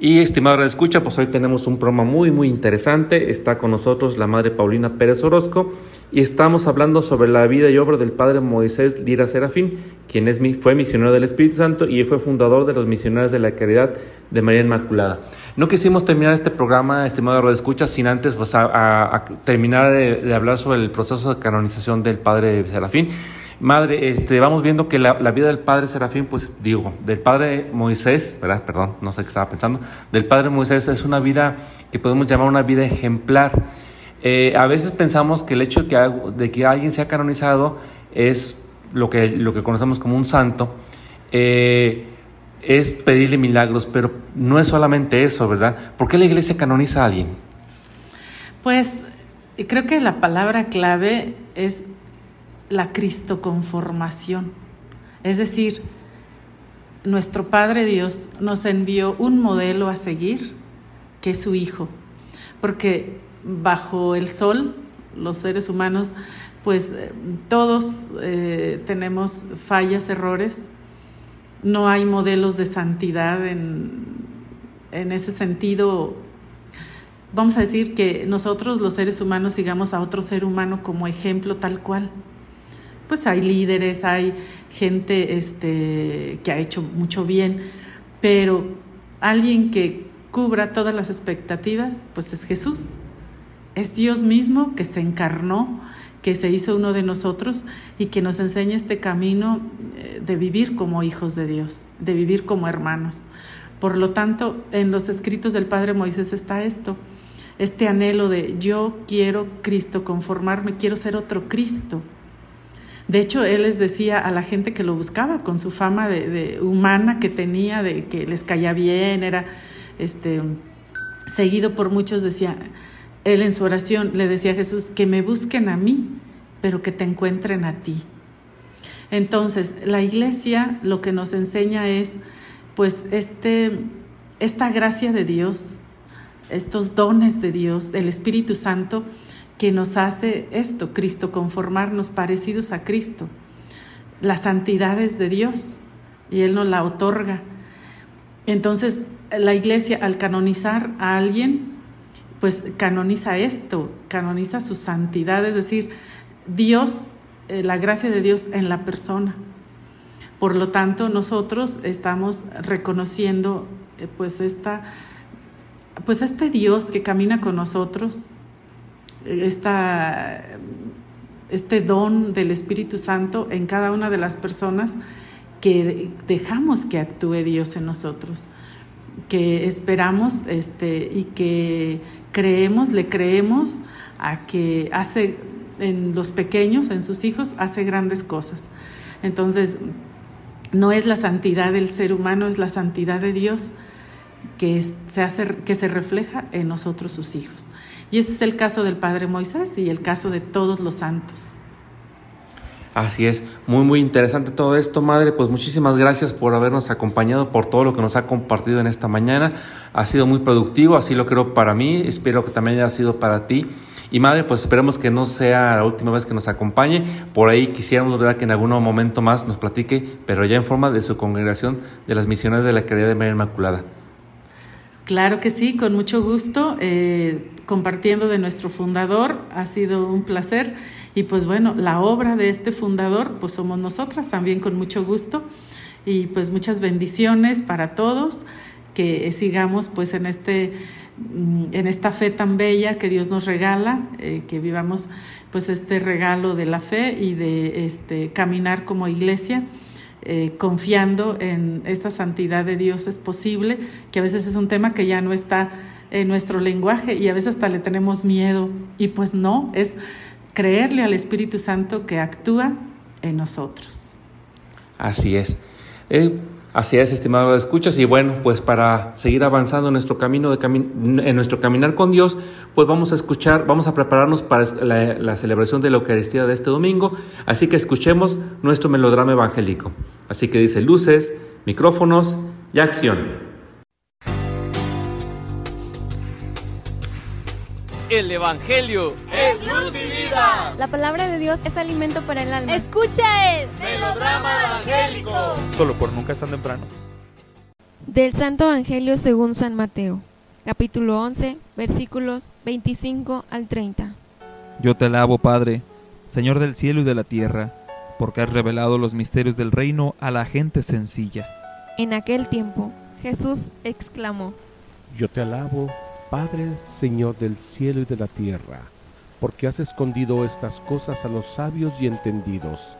Y estimado escucha, pues hoy tenemos un programa muy muy interesante. Está con nosotros la madre Paulina Pérez Orozco y estamos hablando sobre la vida y obra del padre Moisés Lira Serafín, quien es, fue misionero del Espíritu Santo y fue fundador de los misioneros de la caridad de María Inmaculada. No quisimos terminar este programa, estimado Radio Escucha, sin antes pues, terminar de, de hablar sobre el proceso de canonización del padre Serafín. Madre, este, vamos viendo que la, vida del padre Serafín, pues digo, del padre Moisés, ¿verdad? Perdón, no sé qué estaba pensando, del padre Moisés es una vida que podemos llamar una vida ejemplar. Eh, a veces pensamos que el hecho de que, algo- de que alguien sea canonizado es lo que, lo que conocemos como un santo, eh, es pedirle milagros, pero no es solamente eso, ¿verdad? ¿Por qué la iglesia canoniza a alguien? Pues creo que la palabra clave es la cristoconformación. Es decir, nuestro Padre Dios nos envió un modelo a seguir, que es su Hijo. Porque bajo el sol, los seres humanos, pues eh, todos eh, tenemos fallas, errores. No hay modelos de santidad en, en ese sentido vamos a decir que nosotros los seres humanos sigamos a otro ser humano como ejemplo tal cual. Pues hay líderes, hay gente este, que ha hecho mucho bien, pero alguien que cubra todas las expectativas, pues es Jesús. Es Dios mismo que se encarnó, que se hizo uno de nosotros y que nos enseña este camino eh, de vivir como hijos de Dios, de vivir como hermanos. Por lo tanto, en los escritos del Padre Moisés está esto, este anhelo de yo quiero Cristo conformarme, quiero ser otro Cristo. De hecho, él les decía a la gente que lo buscaba con su fama de, humana que tenía, de que les caía bien, era este seguido por muchos, decía, él en su oración le decía a Jesús, que me busquen a mí, pero que te encuentren a ti. Entonces, la iglesia lo que nos enseña es, pues, este, esta gracia de Dios, estos dones de Dios, del Espíritu Santo, que nos hace esto, Cristo, conformarnos parecidos a Cristo. Las santidades de Dios, y Él nos la otorga. Entonces, la iglesia, al canonizar a alguien, pues canoniza esto, canoniza su santidad, es decir, Dios, eh, la gracia de Dios en la persona. Por lo tanto, nosotros estamos reconociendo eh, pues esta pues este Dios que camina con nosotros, esta, este don del Espíritu Santo en cada una de las personas que dejamos que actúe Dios en nosotros, que esperamos este, y que creemos, le creemos a que hace en los pequeños, en sus hijos, hace grandes cosas. Entonces, no es la santidad del ser humano, es la santidad de Dios que se, hace, que se refleja en nosotros sus hijos. Y ese es el caso del Padre Moisés y el caso de todos los santos. Así es, muy muy interesante todo esto, madre. Pues muchísimas gracias por habernos acompañado, por todo lo que nos ha compartido en esta mañana. Ha sido muy productivo, así lo creo para mí, espero que también haya sido para ti. Y madre, pues esperemos que no sea la última vez que nos acompañe. Por ahí quisiéramos, ¿verdad?, que en algún momento más nos platique, pero ya en forma de su congregación de las misiones de la Caridad de María Inmaculada. Claro que sí, con mucho gusto, eh, compartiendo de nuestro fundador, ha sido un placer. Y pues bueno, la obra de este fundador, pues somos nosotras también con mucho gusto. Y pues muchas bendiciones para todos, que sigamos pues en, este, en esta fe tan bella que Dios nos regala, eh, que vivamos pues este regalo de la fe y de este, caminar como iglesia. Eh, confiando en esta santidad de Dios es posible, que a veces es un tema que ya no está en nuestro lenguaje y a veces hasta le tenemos miedo. Y pues no, es creerle al Espíritu Santo que actúa en nosotros. Así es. Eh, así es, estimado escuchas. Y bueno, pues para seguir avanzando en nuestro camino de cami en nuestro caminar con Dios, pues vamos a escuchar, vamos a prepararnos para la, celebración de la Eucaristía de este domingo. Así que escuchemos nuestro melodrama evangélico. Así que dice luces, micrófonos y acción. El Evangelio es luz y vida. La palabra de Dios es alimento para el alma. Escucha el melodrama evangélico. Solo por nunca es tan temprano. Del Santo Evangelio según San Mateo, capítulo 11, versículos 25 al 30. Yo te alabo, Padre, Señor del cielo y de la tierra, porque has revelado los misterios del reino a la gente sencilla. En aquel tiempo, Jesús exclamó: Yo te alabo, Padre, Señor del cielo y de la tierra, porque has escondido estas cosas a los sabios y entendidos,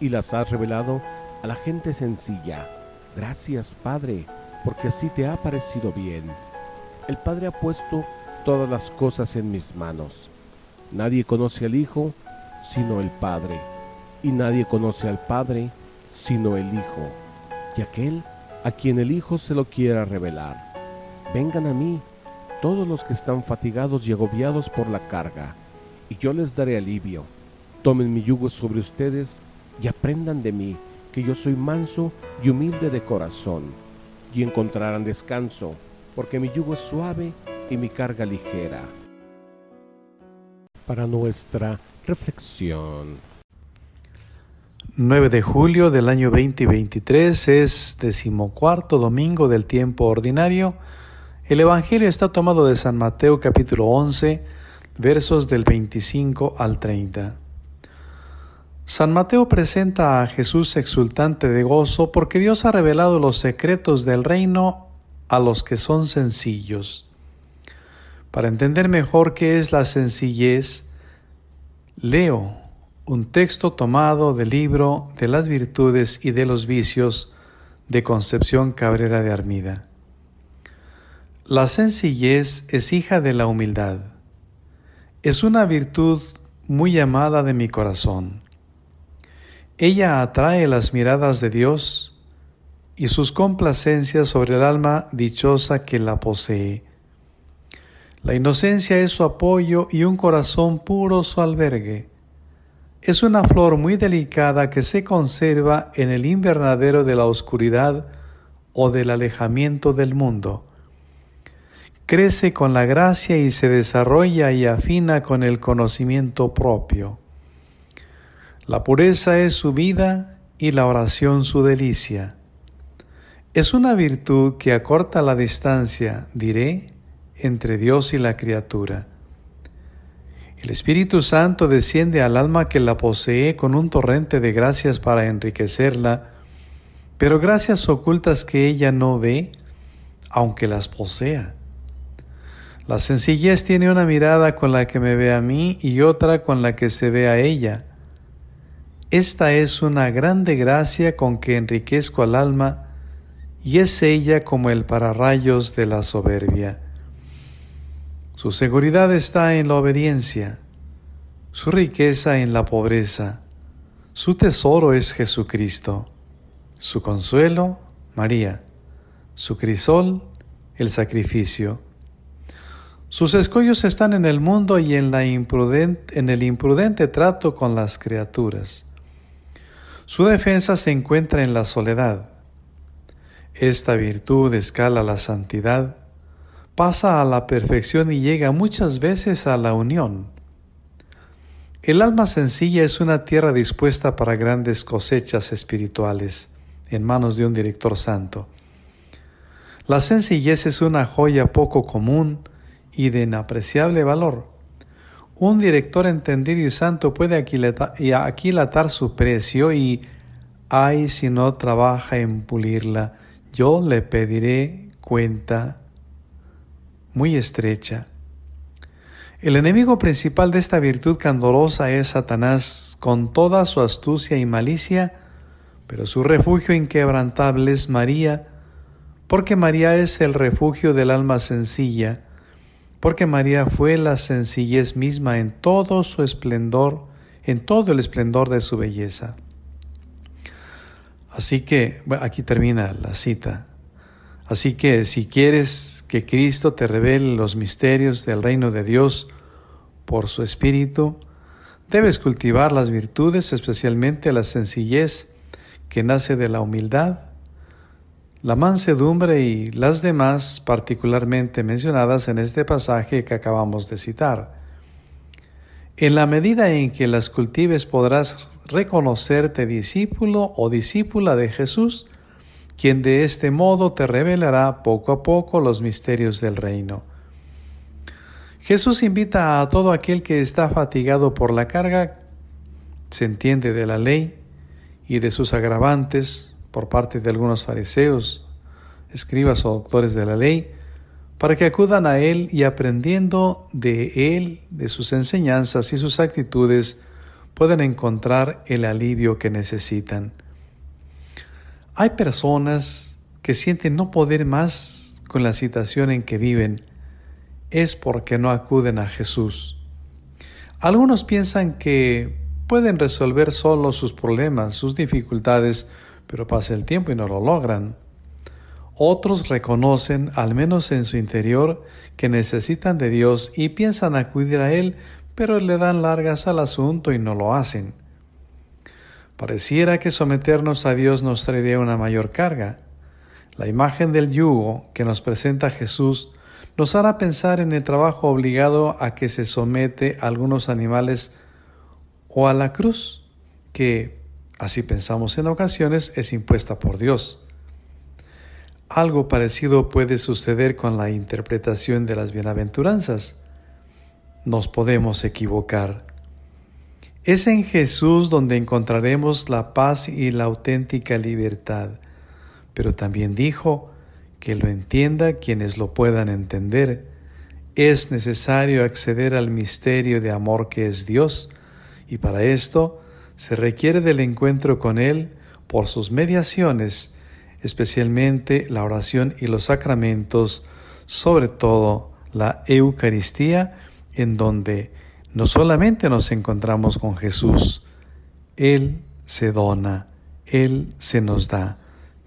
y las has revelado a la gente sencilla. Gracias, Padre, porque así te ha parecido bien. El Padre ha puesto todas las cosas en mis manos. Nadie conoce al Hijo sino el Padre, y nadie conoce al Padre sino el Hijo, y aquel a quien el Hijo se lo quiera revelar. Vengan a mí, todos los que están fatigados y agobiados por la carga, y yo les daré alivio. Tomen mi yugo sobre ustedes y aprendan de mí, que yo soy manso y humilde de corazón, y encontrarán descanso, porque mi yugo es suave y mi carga ligera. Para nuestra reflexión. 9 de julio del año 2023 es decimocuarto domingo del tiempo ordinario. El Evangelio está tomado de San Mateo capítulo 11, versos del 25 al 30. San Mateo presenta a Jesús exultante de gozo porque Dios ha revelado los secretos del reino a los que son sencillos. Para entender mejor qué es la sencillez, leo un texto tomado del libro de las virtudes y de los vicios de Concepción Cabrera de Armida. La sencillez es hija de la humildad. Es una virtud muy amada de mi corazón. Ella atrae las miradas de Dios y sus complacencias sobre el alma dichosa que la posee. La inocencia es su apoyo y un corazón puro su albergue. Es una flor muy delicada que se conserva en el invernadero de la oscuridad o del alejamiento del mundo. Crece con la gracia y se desarrolla y afina con el conocimiento propio. La pureza es su vida y la oración su delicia. Es una virtud que acorta la distancia, diré, entre Dios y la criatura. El Espíritu Santo desciende al alma que la posee con un torrente de gracias para enriquecerla, pero gracias ocultas que ella no ve, aunque las posea. La sencillez tiene una mirada con la que me ve a mí y otra con la que se ve a ella. Esta es una grande gracia con que enriquezco al alma y es ella como el pararrayos de la soberbia. Su seguridad está en la obediencia, su riqueza en la pobreza, su tesoro es Jesucristo, su consuelo, María, su crisol, el sacrificio. Sus escollos están en el mundo y en, la imprudente, en el imprudente trato con las criaturas. Su defensa se encuentra en la soledad. Esta virtud escala la santidad pasa a la perfección y llega muchas veces a la unión. El alma sencilla es una tierra dispuesta para grandes cosechas espirituales en manos de un director santo. La sencillez es una joya poco común y de inapreciable valor. Un director entendido y santo puede aquilatar su precio y, ay, si no trabaja en pulirla, yo le pediré cuenta muy estrecha. El enemigo principal de esta virtud candorosa es Satanás con toda su astucia y malicia, pero su refugio inquebrantable es María, porque María es el refugio del alma sencilla, porque María fue la sencillez misma en todo su esplendor, en todo el esplendor de su belleza. Así que, aquí termina la cita. Así que si quieres que Cristo te revele los misterios del reino de Dios por su Espíritu, debes cultivar las virtudes, especialmente la sencillez que nace de la humildad, la mansedumbre y las demás particularmente mencionadas en este pasaje que acabamos de citar. En la medida en que las cultives podrás reconocerte discípulo o discípula de Jesús, quien de este modo te revelará poco a poco los misterios del reino. Jesús invita a todo aquel que está fatigado por la carga, se entiende de la ley y de sus agravantes por parte de algunos fariseos, escribas o doctores de la ley, para que acudan a Él y aprendiendo de Él, de sus enseñanzas y sus actitudes, pueden encontrar el alivio que necesitan. Hay personas que sienten no poder más con la situación en que viven. Es porque no acuden a Jesús. Algunos piensan que pueden resolver solo sus problemas, sus dificultades, pero pasa el tiempo y no lo logran. Otros reconocen, al menos en su interior, que necesitan de Dios y piensan acudir a Él, pero le dan largas al asunto y no lo hacen. Pareciera que someternos a Dios nos traería una mayor carga. La imagen del yugo que nos presenta Jesús nos hará pensar en el trabajo obligado a que se somete a algunos animales o a la cruz, que, así pensamos en ocasiones, es impuesta por Dios. Algo parecido puede suceder con la interpretación de las bienaventuranzas. Nos podemos equivocar. Es en Jesús donde encontraremos la paz y la auténtica libertad. Pero también dijo que lo entienda quienes lo puedan entender. Es necesario acceder al misterio de amor que es Dios, y para esto se requiere del encuentro con Él por sus mediaciones especialmente la oración y los sacramentos, sobre todo la Eucaristía, en donde no solamente nos encontramos con Jesús, Él se dona, Él se nos da.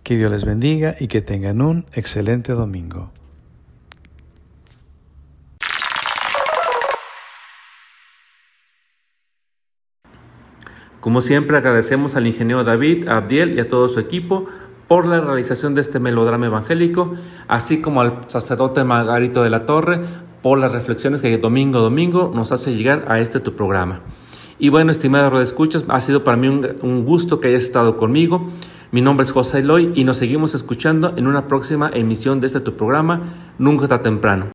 Que Dios les bendiga y que tengan un excelente domingo. Como siempre agradecemos al ingeniero David, a Abdiel y a todo su equipo por la realización de este melodrama evangélico, así como al sacerdote Margarito de la Torre por las reflexiones que domingo a domingo nos hace llegar a este tu programa. Y bueno, estimado Escuchas, ha sido para mí un, gusto que hayas estado conmigo. Mi nombre es José Eloy y nos seguimos escuchando en una próxima emisión de este tu programa, Nunca está temprano.